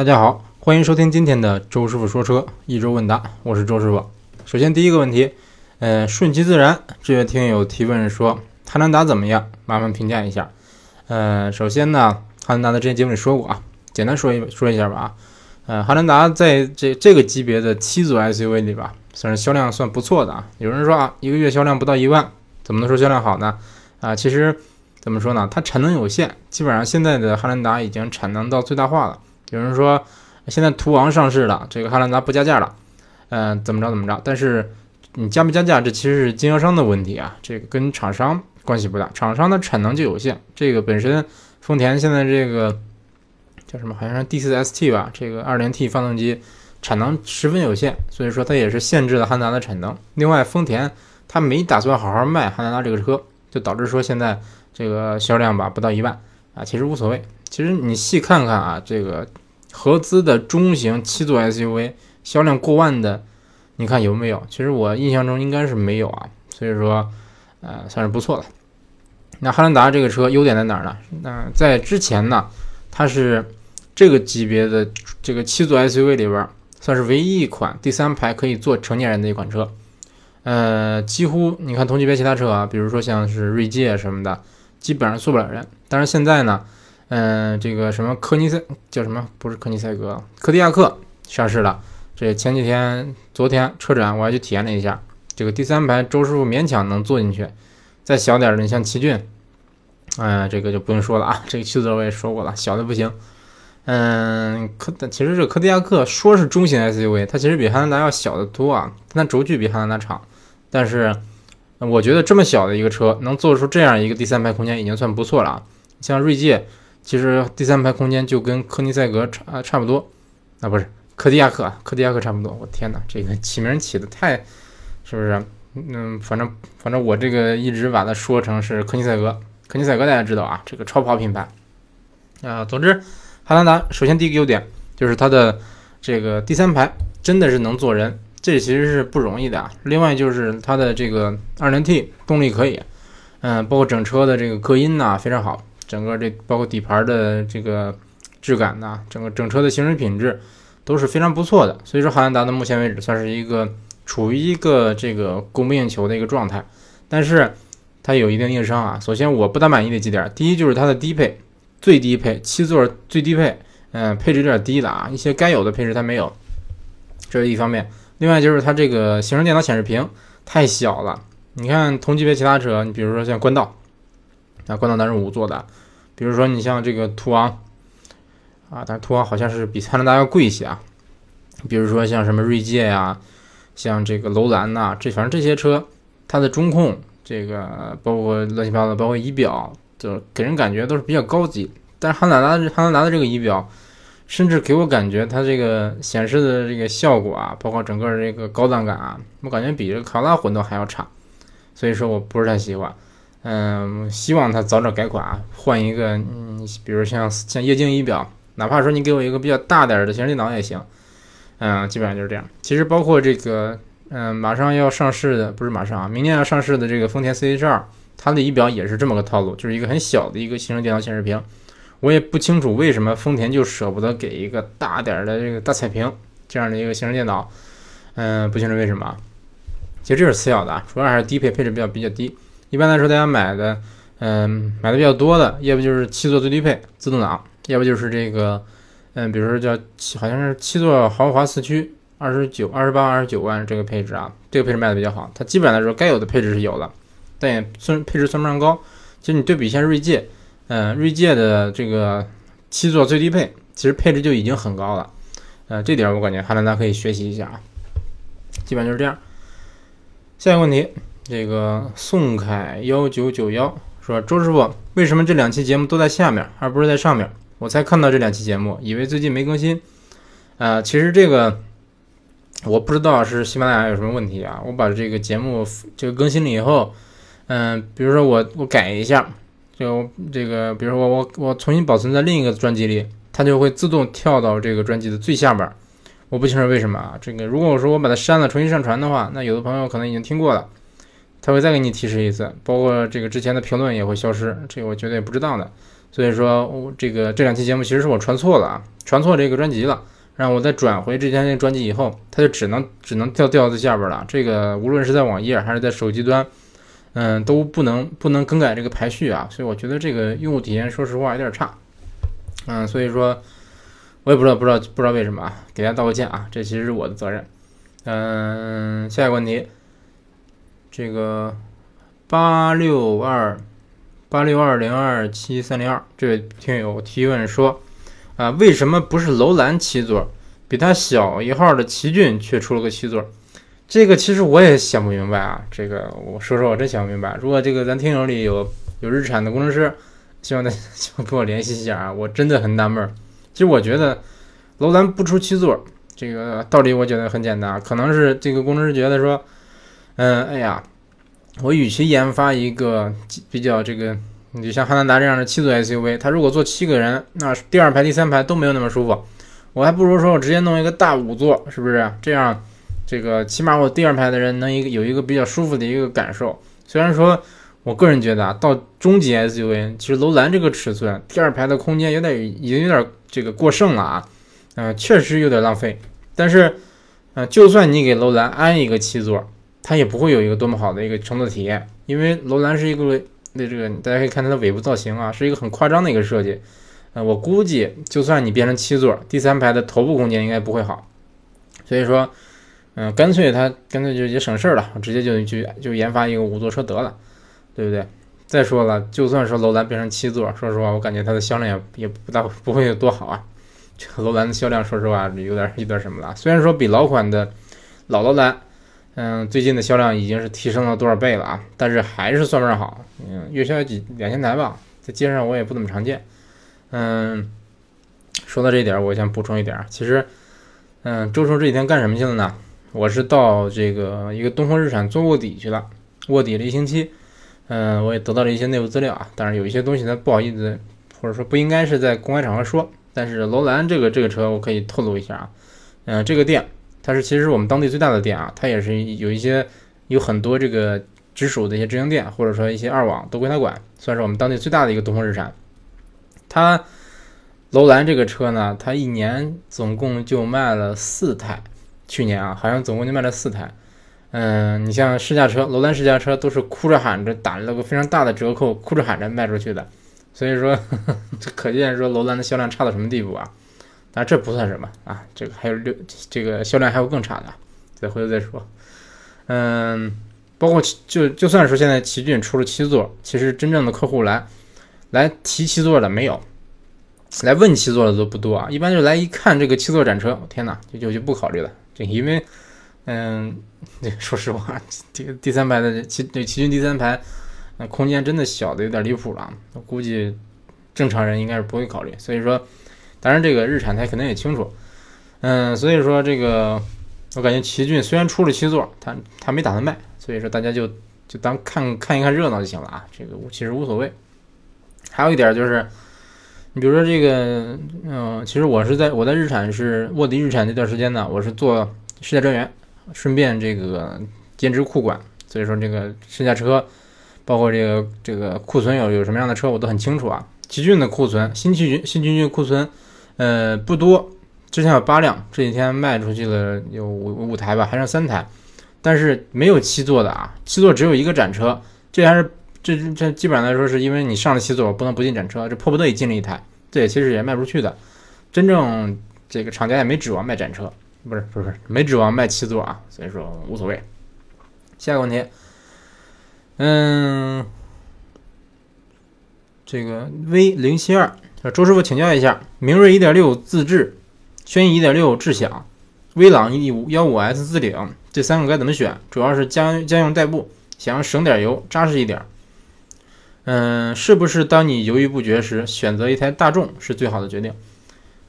大家好，欢迎收听今天的周师傅说车一周问答，我是周师傅。首先第一个问题，呃，顺其自然，这位听友提问说汉兰达怎么样？麻烦评价一下。呃，首先呢，汉兰达的之前节目里说过啊，简单说一说一下吧啊。呃，汉兰达在这这个级别的七座 SUV 里吧，算是销量算不错的啊。有人说啊，一个月销量不到一万，怎么能说销量好呢？啊，其实怎么说呢？它产能有限，基本上现在的汉兰达已经产能到最大化了。有人说，现在途昂上市了，这个汉兰达不加价了，嗯，怎么着怎么着？但是你加不加价，这其实是经销商的问题啊，这个跟厂商关系不大，厂商的产能就有限。这个本身丰田现在这个叫什么？好像是 D4ST 吧，这个 2.0T 发动机产能十分有限，所以说它也是限制了汉兰达的产能。另外，丰田它没打算好好卖汉兰达这个车，就导致说现在这个销量吧不到一万啊，其实无所谓。其实你细看看啊，这个。合资的中型七座 SUV 销量过万的，你看有没有？其实我印象中应该是没有啊，所以说，呃，算是不错了。那汉兰达这个车优点在哪儿呢？那在之前呢，它是这个级别的这个七座 SUV 里边，算是唯一一款第三排可以坐成年人的一款车。呃，几乎你看同级别其他车啊，比如说像是锐界什么的，基本上坐不了人。但是现在呢？嗯，这个什么科尼塞叫什么？不是科尼塞格，科迪亚克上市了。这前几天、昨天车展我还去体验了一下，这个第三排周师傅勉强能坐进去。再小点的，你像奇骏，嗯，这个就不用说了啊。这个七座我也说过了，小的不行。嗯，科其实这个科迪亚克说是中型 SUV，它其实比汉兰达要小得多啊。它轴距比汉兰达长，但是我觉得这么小的一个车能做出这样一个第三排空间已经算不错了啊。像锐界。其实第三排空间就跟科尼塞格差差不多，啊不是科迪亚克，科迪亚克差不多。我天哪，这个起名起的太，是不是？嗯，反正反正我这个一直把它说成是科尼塞格，科尼塞格大家知道啊，这个超跑品牌。啊，总之，汉兰达首先第一个优点就是它的这个第三排真的是能坐人，这其实是不容易的啊。另外就是它的这个二点 T 动力可以，嗯，包括整车的这个隔音呐非常好。整个这包括底盘的这个质感呐，整个整车的行驶品质都是非常不错的。所以说，汉兰达的目前为止算是一个处于一个这个供不应求的一个状态。但是它有一定硬伤啊。首先，我不大满意的几点，第一就是它的低配，最低配七座最低配，嗯，配置有点低了啊，一些该有的配置它没有，这是一方面。另外就是它这个行车电脑显示屏太小了。你看同级别其他车，你比如说像冠道。那冠道单是五座的，比如说你像这个途昂啊，但是途昂好像是比汉兰达要贵一些啊。比如说像什么锐界呀，像这个楼兰呐，这反正这些车，它的中控这个包括乱七八糟，包括仪表，就给人感觉都是比较高级。但是汉兰达汉兰达的这个仪表，甚至给我感觉它这个显示的这个效果啊，包括整个这个高档感啊，我感觉比这个卡罗拉混动还要差，所以说我不是太喜欢。嗯，希望它早点改款啊，换一个，嗯，比如像像液晶仪表，哪怕说你给我一个比较大点的行车电脑也行。嗯，基本上就是这样。其实包括这个，嗯，马上要上市的，不是马上啊，明年要上市的这个丰田 CH2，它的仪表也是这么个套路，就是一个很小的一个行车电脑显示屏。我也不清楚为什么丰田就舍不得给一个大点的这个大彩屏这样的一个行车电脑。嗯，不清楚为什么。其实这是次要的啊，主要还是低配配置比较比较低。一般来说，大家买的，嗯，买的比较多的，要不就是七座最低配自动挡，要不就是这个，嗯，比如说叫，好像是七座豪华四驱，二十九、二十八、二十九万这个配置啊，这个配置卖的比较好。它基本上来说，该有的配置是有了，但也算配置算不上高。其实你对比一下锐界，嗯，锐界的这个七座最低配，其实配置就已经很高了，呃，这点我感觉汉兰达可以学习一下啊。基本就是这样。下一个问题。这个宋凯幺九九幺说：“周师傅，为什么这两期节目都在下面，而不是在上面？我才看到这两期节目，以为最近没更新。呃，其实这个我不知道是喜马拉雅有什么问题啊。我把这个节目这个更新了以后，嗯，比如说我我改一下，就这个，比如说我我我重新保存在另一个专辑里，它就会自动跳到这个专辑的最下边。我不清楚为什么啊。这个如果我说我把它删了，重新上传的话，那有的朋友可能已经听过了。”他会再给你提示一次，包括这个之前的评论也会消失，这个我绝对不知道的。所以说，我这个这两期节目其实是我传错了啊，传错这个专辑了。让我再转回之前那个专辑以后，它就只能只能掉掉在下边了。这个无论是在网页还是在手机端，嗯，都不能不能更改这个排序啊。所以我觉得这个用户体验，说实话有点差。嗯，所以说，我也不知道不知道不知道为什么啊，给大家道个歉啊，这其实是我的责任。嗯，下一个问题，这个八六二八六二零二七三零二这位听友提问说。啊，为什么不是楼兰七座，比它小一号的奇骏却出了个七座？这个其实我也想不明白啊。这个我说说，我真想不明白。如果这个咱听友里有有日产的工程师，希望大家 跟我联系一下啊。我真的很纳闷。其实我觉得楼兰不出七座，这个道理我觉得很简单，可能是这个工程师觉得说，嗯，哎呀，我与其研发一个比较这个。你就像汉兰达这样的七座 SUV，它如果坐七个人，那第二排、第三排都没有那么舒服。我还不如说我直接弄一个大五座，是不是？这样，这个起码我第二排的人能一个有一个比较舒服的一个感受。虽然说，我个人觉得啊，到中级 SUV，其实楼兰这个尺寸，第二排的空间有点已经有点这个过剩了啊，嗯，确实有点浪费。但是，呃，就算你给楼兰安一个七座，它也不会有一个多么好的一个乘坐体验，因为楼兰是一个。那这个大家可以看它的尾部造型啊，是一个很夸张的一个设计。呃，我估计就算你变成七座，第三排的头部空间应该不会好。所以说，嗯，干脆它干脆就也省事儿了，直接就就就研发一个五座车得了，对不对？再说了，就算说楼兰变成七座，说实话，我感觉它的销量也也不大不会有多好啊。这个楼兰的销量，说实话有点有点什么了。虽然说比老款的老楼兰。嗯，最近的销量已经是提升了多少倍了啊？但是还是算不上好，嗯，月销几两千台吧，在街上我也不怎么常见。嗯，说到这一点，我想补充一点，其实，嗯，周叔这几天干什么去了呢？我是到这个一个东风日产做卧底去了，卧底了一星期。嗯，我也得到了一些内部资料啊，但是有一些东西呢不好意思，或者说不应该是在公开场合说。但是楼兰这个这个车我可以透露一下啊，嗯，这个店。它是其实是我们当地最大的店啊，它也是有一些有很多这个直属的一些直营店，或者说一些二网都归它管，算是我们当地最大的一个东风日产。它楼兰这个车呢，它一年总共就卖了四台，去年啊好像总共就卖了四台。嗯，你像试驾车，楼兰试驾车都是哭着喊着打了个非常大的折扣，哭着喊着卖出去的，所以说 这可见说楼兰的销量差到什么地步啊。但这不算什么啊，这个还有六，这个销量还有更差的，再回头再说。嗯，包括就就算说现在奇骏出了七座，其实真正的客户来来提七座的没有，来问七座的都不多啊。一般就来一看这个七座展车，天哪，就就就不考虑了。这因为，嗯，说实话，这个第三排的奇这奇骏第三排，那空间真的小的有点离谱了，我估计正常人应该是不会考虑。所以说。当然，这个日产他肯定也清楚，嗯，所以说这个我感觉奇骏虽然出了七座，他他没打算卖，所以说大家就就当看看一看热闹就行了啊，这个其实无所谓。还有一点就是，你比如说这个，嗯，其实我是在我在日产是卧底日产这段时间呢，我是做试驾专员，顺便这个兼职库管，所以说这个试驾车，包括这个这个库存有有什么样的车，我都很清楚啊。奇骏的库存，新奇骏新奇骏库存。呃，不多，之前有八辆，这几天卖出去了有五五台吧，还剩三台，但是没有七座的啊，七座只有一个展车，这还是这这基本上来说是因为你上了七座，不能不进展车，这迫不得已进了一台，这也其实也卖不出去的，真正这个厂家也没指望卖展车，不是不是没指望卖七座啊，所以说无所谓。下一个问题，嗯，这个 V 零七二。周师傅请教一下，明锐1.6自制、轩逸1.6智享、威朗 1.5S 自领这三个该怎么选？主要是家家用代步，想要省点油，扎实一点。嗯，是不是当你犹豫不决时，选择一台大众是最好的决定？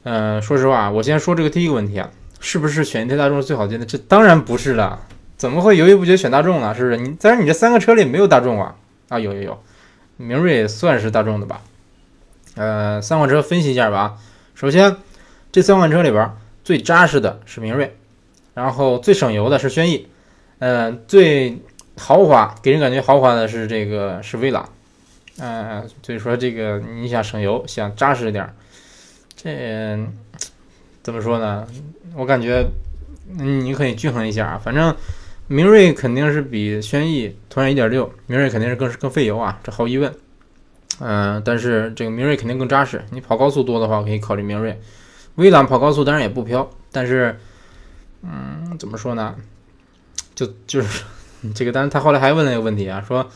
嗯，说实话，我先说这个第一个问题啊，是不是选一台大众是最好的决定？这当然不是了，怎么会犹豫不决选大众呢？是不是？你但是你这三个车里没有大众啊？啊，有有有，明锐算是大众的吧？呃，三款车分析一下吧。首先，这三款车里边最扎实的是明锐，然后最省油的是轩逸，呃，最豪华给人感觉豪华的是这个是威朗，嗯，所以说这个你想省油，想扎实一点，这怎么说呢？我感觉你可以均衡一下啊。反正明锐肯定是比轩逸同样1.6，明锐肯定是更更费油啊，这毫无疑问。嗯，但是这个明锐肯定更扎实。你跑高速多的话，可以考虑明锐。威朗跑高速当然也不飘，但是，嗯，怎么说呢？就就是这个，但是他后来还问了一个问题啊，说，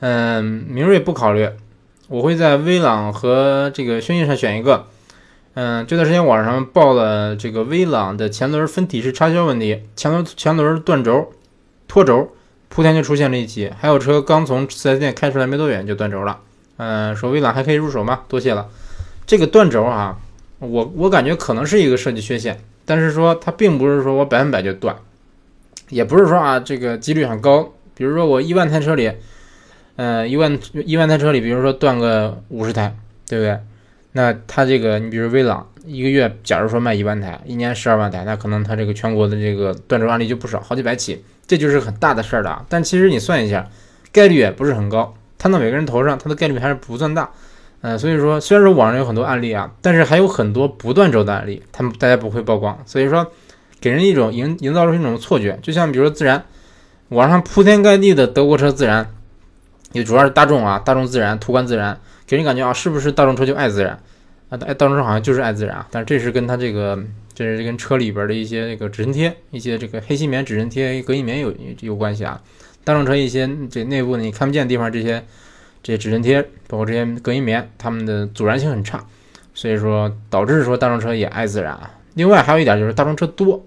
嗯，明锐不考虑，我会在威朗和这个轩逸上选一个。嗯，这段时间网上报了这个威朗的前轮分体式插销问题，前轮前轮断轴、脱轴，莆田就出现了一起，还有车刚从 4S 店开出来没多远就断轴了。嗯，说威朗还可以入手吗？多谢了。这个断轴啊。我我感觉可能是一个设计缺陷，但是说它并不是说我百分百就断，也不是说啊这个几率很高。比如说我一万台车里，呃一万一万台车里，比如说断个五十台，对不对？那它这个你比如威朗一个月，假如说卖一万台，一年十二万台，那可能它这个全国的这个断轴案例就不少，好几百起，这就是很大的事儿了。但其实你算一下，概率也不是很高，摊到每个人头上，它的概率还是不算大。嗯，所以说虽然说网上有很多案例啊，但是还有很多不断轴的案例，他们大家不会曝光，所以说给人一种营营造出一种错觉，就像比如说自然，网上铺天盖地的德国车自然，也主要是大众啊，大众自然、途观自然，给人感觉啊，是不是大众车就爱自然啊？大众车好像就是爱自然啊，但是这是跟它这个，这是跟车里边的一些这个指针贴、一些这个黑心棉、指针贴、隔音棉有有关系啊。大众车一些这内部你看不见的地方这些。这些指针贴，包括这些隔音棉，它们的阻燃性很差，所以说导致说大众车也爱自燃啊。另外还有一点就是大众车多，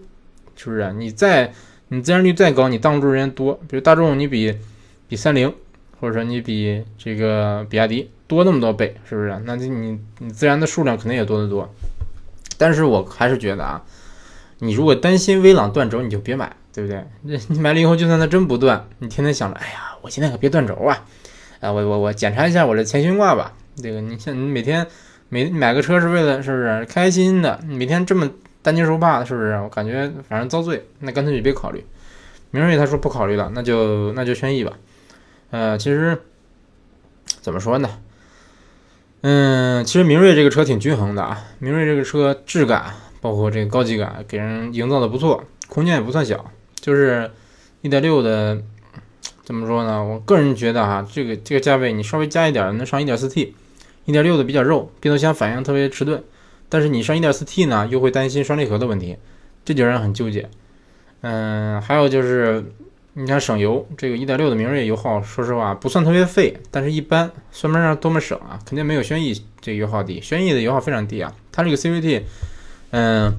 是不是？你再你自燃率再高，你挡住人家多。比如大众，你比比三菱，或者说你比这个比亚迪多那么多倍，是不是？那你你自燃的数量肯定也多得多。但是我还是觉得啊，你如果担心威朗断轴，你就别买，对不对？你你买了以后，就算它真不断，你天天想着，哎呀，我现在可别断轴啊。啊，我我我检查一下我的前悬挂吧。这个你像你每天每买个车是为了是不是开心的？每天这么担惊受怕的，是不是？我感觉反正遭罪，那干脆就别考虑。明锐他说不考虑了，那就那就轩逸吧。呃，其实怎么说呢？嗯，其实明锐这个车挺均衡的啊。明锐这个车质感包括这个高级感给人营造的不错，空间也不算小，就是1.6的。怎么说呢？我个人觉得哈，这个这个价位你稍微加一点，能上 1.4T，1.6 的比较肉，变速箱反应特别迟钝。但是你上 1.4T 呢，又会担心双离合的问题，这就让人很纠结。嗯，还有就是你想省油，这个1.6的明锐油耗，说实话不算特别费，但是一般，算不上多么省啊，肯定没有轩逸这油耗低。轩逸的油耗非常低啊，它这个 CVT，嗯，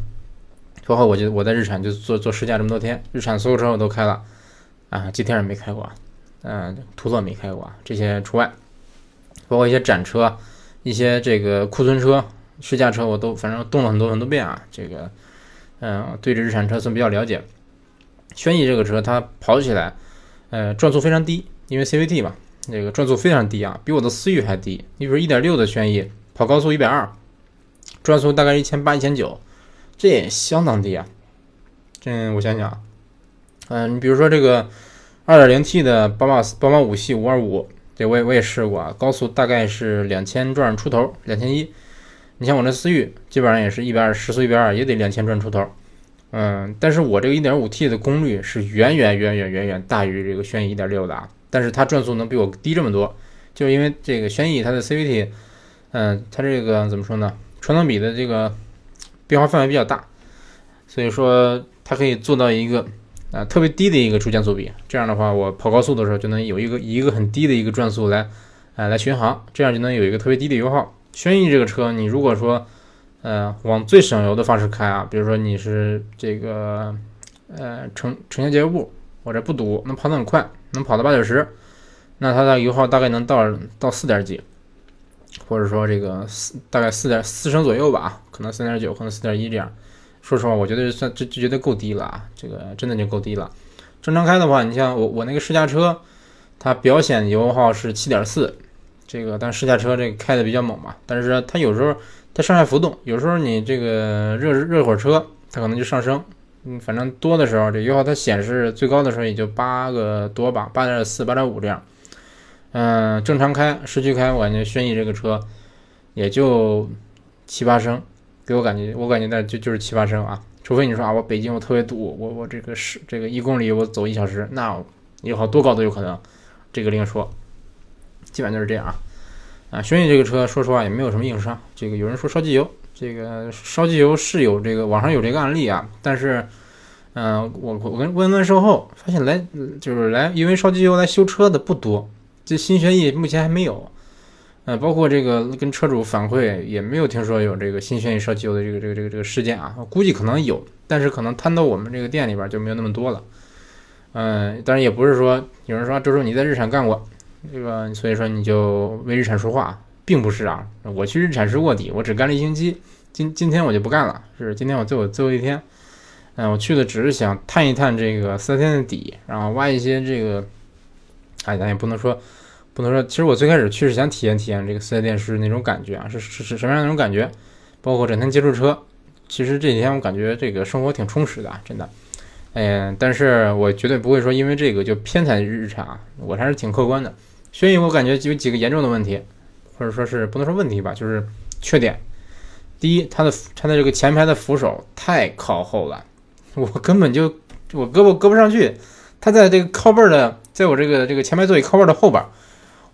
包括我就我在日产就做做试驾这么多天，日产所有车我都开了。啊，G T R 没开过，嗯，途乐没开过，这些除外，包括一些展车、一些这个库存车、试驾车，我都反正动了很多很多遍啊。这个，嗯，对这日产车算比较了解。轩逸这个车它跑起来，呃，转速非常低，因为 C V T 嘛，这个转速非常低啊，比我的思域还低。你比如1.6的轩逸跑高速一百二，转速大概一千八、一千九，这也相当低啊。这我想想啊。嗯，你比如说这个 2.0T 的宝马宝马五系525，这我也我也试过啊，高速大概是两千转出头，两千一。你像我这思域，基本上也是一百二，时速一百二也得两千转出头。嗯，但是我这个 1.5T 的功率是远远远远远远大于这个轩逸1.6的啊，但是它转速能比我低这么多，就因为这个轩逸它的 CVT，嗯，它这个怎么说呢？传动比的这个变化范围比较大，所以说它可以做到一个。啊，特别低的一个初减速比，这样的话，我跑高速的时候就能有一个一个很低的一个转速来，呃，来巡航，这样就能有一个特别低的油耗。轩逸这个车，你如果说，呃，往最省油的方式开啊，比如说你是这个，呃，城城乡结合部或者不堵，能跑得很快，能跑到八九十，那它的油耗大概能到到四点几，或者说这个四大概四点四升左右吧，可能三点九，可能四点一这样。说实话，我觉得算这这觉得够低了啊，这个真的就够低了。正常开的话，你像我我那个试驾车，它表显油耗是七点四，这个但试驾车这个开的比较猛嘛，但是它有时候它上下浮动，有时候你这个热热火车，它可能就上升，嗯，反正多的时候这油耗它显示最高的时候也就八个多吧，八点四、八点五这样。嗯，正常开市区开，我感觉轩逸这个车也就七八升，给我感觉，我感觉那就就是七八升啊。除非你说啊，我北京我特别堵，我我这个是这个一公里我走一小时，那有好多高都有可能，这个另说。基本就是这样啊。啊，轩逸这个车说实话也没有什么硬伤。这个有人说烧机油，这个烧机油是有这个网上有这个案例啊，但是。嗯，我我跟问问售后，发现来就是来因为烧机油来修车的不多，这新轩逸目前还没有。呃，包括这个跟车主反馈也没有听说有这个新轩逸烧机油的这个这个这个这个事件啊，估计可能有，但是可能摊到我们这个店里边就没有那么多了。嗯，当然也不是说有人说周周你在日产干过，这个所以说你就为日产说话，并不是啊，我去日产是卧底，我只干了一星期，今今天我就不干了，是今天我最后最后一天。嗯，我去的只是想探一探这个四 S 店的底，然后挖一些这个，哎，咱也不能说，不能说。其实我最开始去是想体验体验这个四 S 店是那种感觉啊，是是是什么样那种感觉？包括整天接触车，其实这几天我感觉这个生活挺充实的啊，真的。嗯，但是我绝对不会说因为这个就偏袒日产啊，我还是挺客观的。轩逸我感觉有几个严重的问题，或者说是不能说问题吧，就是缺点。第一，它的它的这个前排的扶手太靠后了。我根本就我胳膊搁不上去，它在这个靠背的，在我这个这个前排座椅靠背的后边，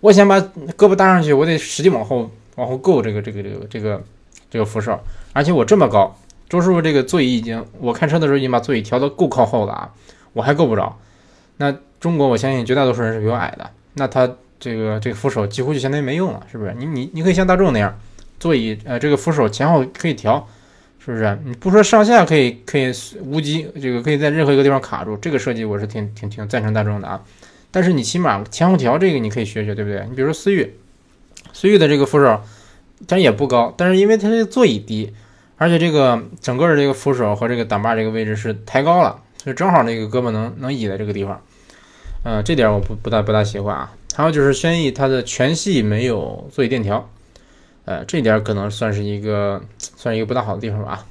我想把胳膊搭上去，我得使劲往后往后够这个这个这个这个这个扶手，而且我这么高，周师傅这个座椅已经我开车的时候已经把座椅调得够靠后了啊，我还够不着。那中国我相信绝大多数人是比我矮的，那他这个这个扶手几乎就相当于没用了，是不是？你你你可以像大众那样，座椅呃这个扶手前后可以调。是不是？你不说上下可以可以无极，这个可以在任何一个地方卡住，这个设计我是挺挺挺赞成大众的啊。但是你起码前后调这个你可以学学，对不对？你比如说思域，思域的这个扶手，它也不高，但是因为它这个座椅低，而且这个整个的这个扶手和这个挡把这个位置是抬高了，所以正好那个胳膊能能倚在这个地方。嗯，这点我不不大不大喜欢啊。还有就是轩逸它的全系没有座椅电调。呃，这点可能算是一个，算是一个不大好的地方吧。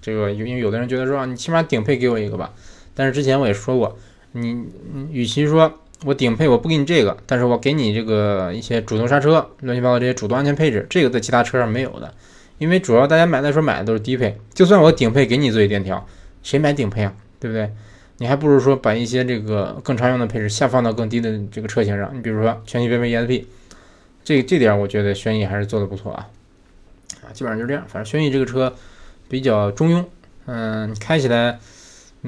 这个因为有的人觉得说，你起码顶配给我一个吧。但是之前我也说过，你与其说我顶配我不给你这个，但是我给你这个一些主动刹车、乱七八糟这些主动安全配置，这个在其他车上没有的。因为主要大家买的时候买的都是低配，就算我顶配给你座椅电调，谁买顶配啊？对不对？你还不如说把一些这个更常用的配置下放到更低的这个车型上。你比如说全系标配 ESP。这这点我觉得轩逸还是做的不错啊，啊，基本上就这样。反正轩逸这个车比较中庸，嗯，开起来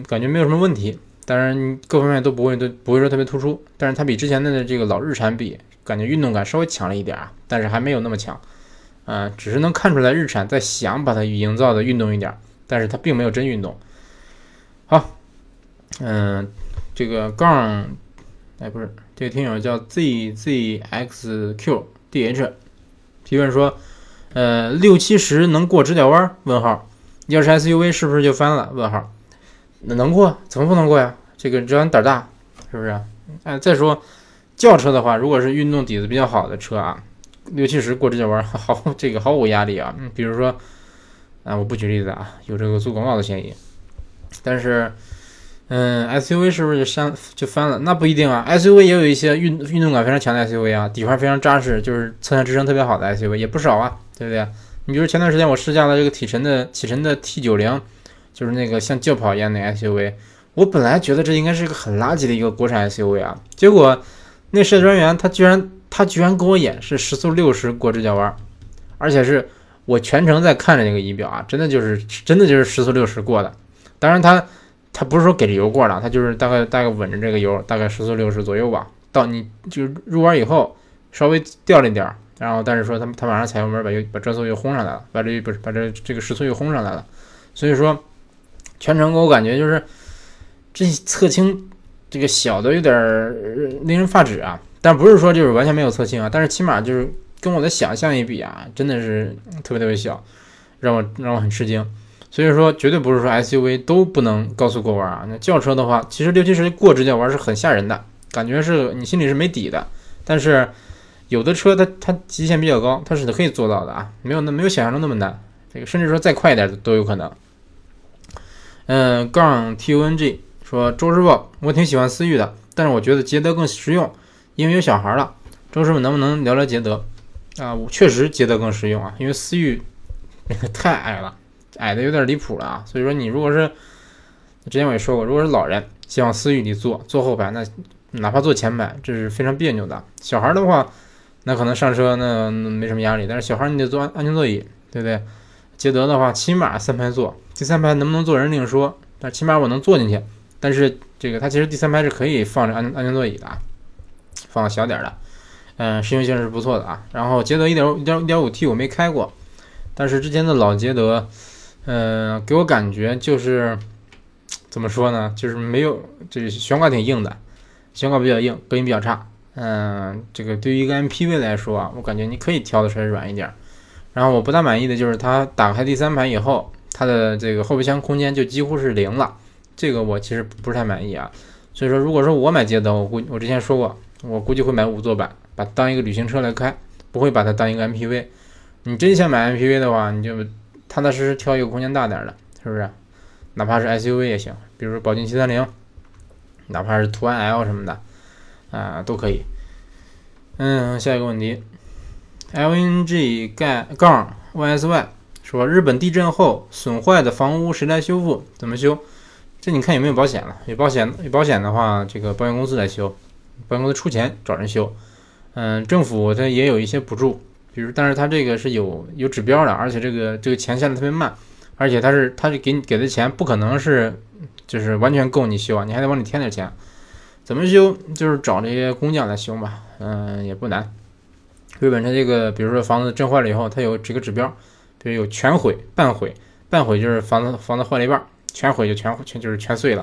感觉没有什么问题，当然各方面都不会都不会说特别突出。但是它比之前的这个老日产比，感觉运动感稍微强了一点啊，但是还没有那么强，嗯，只是能看出来日产在想把它营造的运动一点，但是它并没有真运动。好，嗯，这个杠。哎，不是，这个听友叫 zzxqdh，提问说，呃，六七十能过直角弯？问号，要是 SUV 是不是就翻了？问号，那能过？怎么不能过呀？这个只要你胆大，是不是？哎，再说轿车的话，如果是运动底子比较好的车啊，六七十过直角弯 毫这个毫无压力啊。比如说，啊，我不举例子啊，有这个做广告的嫌疑，但是。嗯，SUV 是不是就翻就翻了？那不一定啊，SUV 也有一些运运动感非常强的 SUV 啊，底盘非常扎实，就是侧向支撑特别好的 SUV 也不少啊，对不对？你比如前段时间我试驾了这个启辰的启辰的 T90，就是那个像轿跑一样的 SUV，我本来觉得这应该是一个很垃圾的一个国产 SUV 啊，结果那设计专员他居然他居然给我演示时速六十过直角弯，而且是我全程在看着那个仪表啊，真的就是真的就是时速六十过的，当然他。它不是说给着油过了，它就是大概大概稳着这个油，大概时速六十左右吧。到你就是入弯以后稍微掉了一点儿，然后但是说它它马上踩油门把油把转速又轰上来了，把这不是把这这个时速又轰上来了。所以说全程给我感觉就是这侧倾这个小的有点令人发指啊。但不是说就是完全没有侧倾啊，但是起码就是跟我的想象一比啊，真的是特别特别小，让我让我很吃惊。所以说，绝对不是说 SUV 都不能高速过弯啊。那轿车的话，其实六七十过直角弯是很吓人的，感觉是你心里是没底的。但是有的车它它极限比较高，它是可以做到的啊，没有那没有想象中那么难。这个甚至说再快一点都有可能。嗯，杠 TUNG 说周师傅，我挺喜欢思域的，但是我觉得捷德更实用，因为有小孩了。周师傅能不能聊聊捷德啊？我确实捷德更实用啊，因为思域 太矮了，矮的有点离谱了啊。所以说你如果是之前我也说过，如果是老人希望思域里坐坐后排，那哪怕坐前排，这是非常别扭的。小孩的话，那可能上车那没什么压力，但是小孩你得坐安全座椅，对不对？捷德的话，起码三排座，第三排能不能坐人另说，但起码我能坐进去。但是这个它其实第三排是可以放着安安全座椅的啊，放小点的。嗯，实用性是不错的啊。然后捷德一点一点一点五 T 我没开过，但是之前的老捷德，嗯，给我感觉就是 怎么说呢？就是没有，这悬挂挺硬的，悬挂比较硬，隔音比较差。嗯，这个对于一个 MPV 来说啊，我感觉你可以调的稍微软一点。然后我不大满意的就是它打开第三排以后，它的这个后备箱空间就几乎是零了，这个我其实不是太满意啊。所以说，如果说我买捷德，我估我之前说过，我估计会买五座版。把当一个旅行车来开，不会把它当一个 MPV。你真想买 MPV 的话，你就踏踏实实挑一个空间大点的，是不是？哪怕是 SUV 也行，比如说宝骏七三零，哪怕是途安 L 什么的，啊，都可以。嗯，下一个问题，LNG 盖杠 YSY 说日本地震后损坏的房屋谁来修复？怎么修？这你看有没有保险了？有保险，有保险的话，这个保险公司来修，保险公司出钱找人修。嗯，政府它也有一些补助，比如，但是它这个是有有指标的，而且这个这个钱下的特别慢，而且它是它是给你给的钱不可能是就是完全够你修啊，你还得往里添点钱。怎么修？就是找这些工匠来修嘛，嗯，也不难。日本它这个，比如说房子震坏了以后，它有几个指标，比如有全毁、半毁，半毁就是房子房子坏了一半，全毁就全全就是全碎了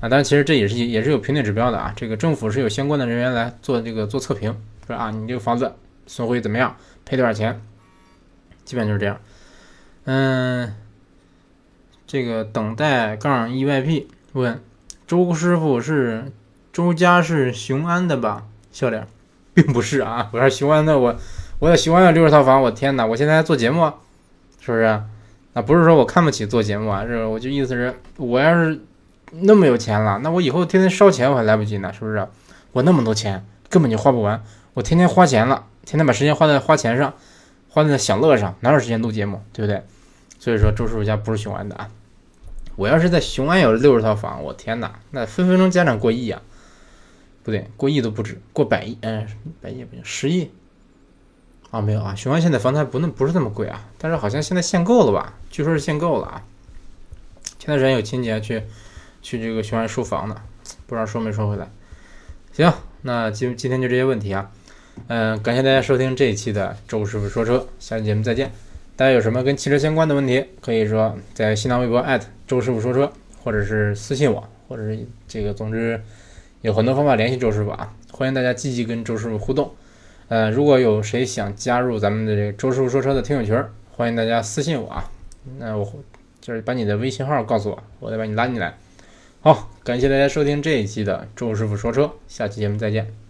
啊。但是其实这也是也是有评定指标的啊，这个政府是有相关的人员来做这个做测评。说啊，你这个房子损毁怎么样？赔多少钱？基本就是这样。嗯，这个等待杠 EYP 问周师傅是周家是雄安的吧？笑脸，并不是啊，我是雄安的，我我在雄安有六十套房，我天哪！我现在做节目，是不是？啊，不是说我看不起做节目啊，是我就意思是，我要是那么有钱了，那我以后天天烧钱我还来不及呢，是不是？我那么多钱根本就花不完。我天天花钱了，天天把时间花在花钱上，花在享乐上，哪有时间录节目，对不对？所以说周师傅家不是雄安的啊。我要是在雄安有六十套房，我天哪，那分分钟家长过亿啊！不对，过亿都不止，过百亿，嗯，百亿不行，十亿啊，没有啊。雄安现在房产不那不是那么贵啊，但是好像现在限购了吧？据说是限购了啊。前段时间有亲戚去去这个雄安收房呢，不知道收没收回来。行，那今今天就这些问题啊。嗯，感谢大家收听这一期的周师傅说车，下期节目再见。大家有什么跟汽车相关的问题，可以说在新浪微博周师傅说车，或者是私信我，或者是这个，总之有很多方法联系周师傅啊。欢迎大家积极跟周师傅互动。呃，如果有谁想加入咱们的这个周师傅说车的听友群，欢迎大家私信我啊。那我就是把你的微信号告诉我，我再把你拉进来。好，感谢大家收听这一期的周师傅说车，下期节目再见。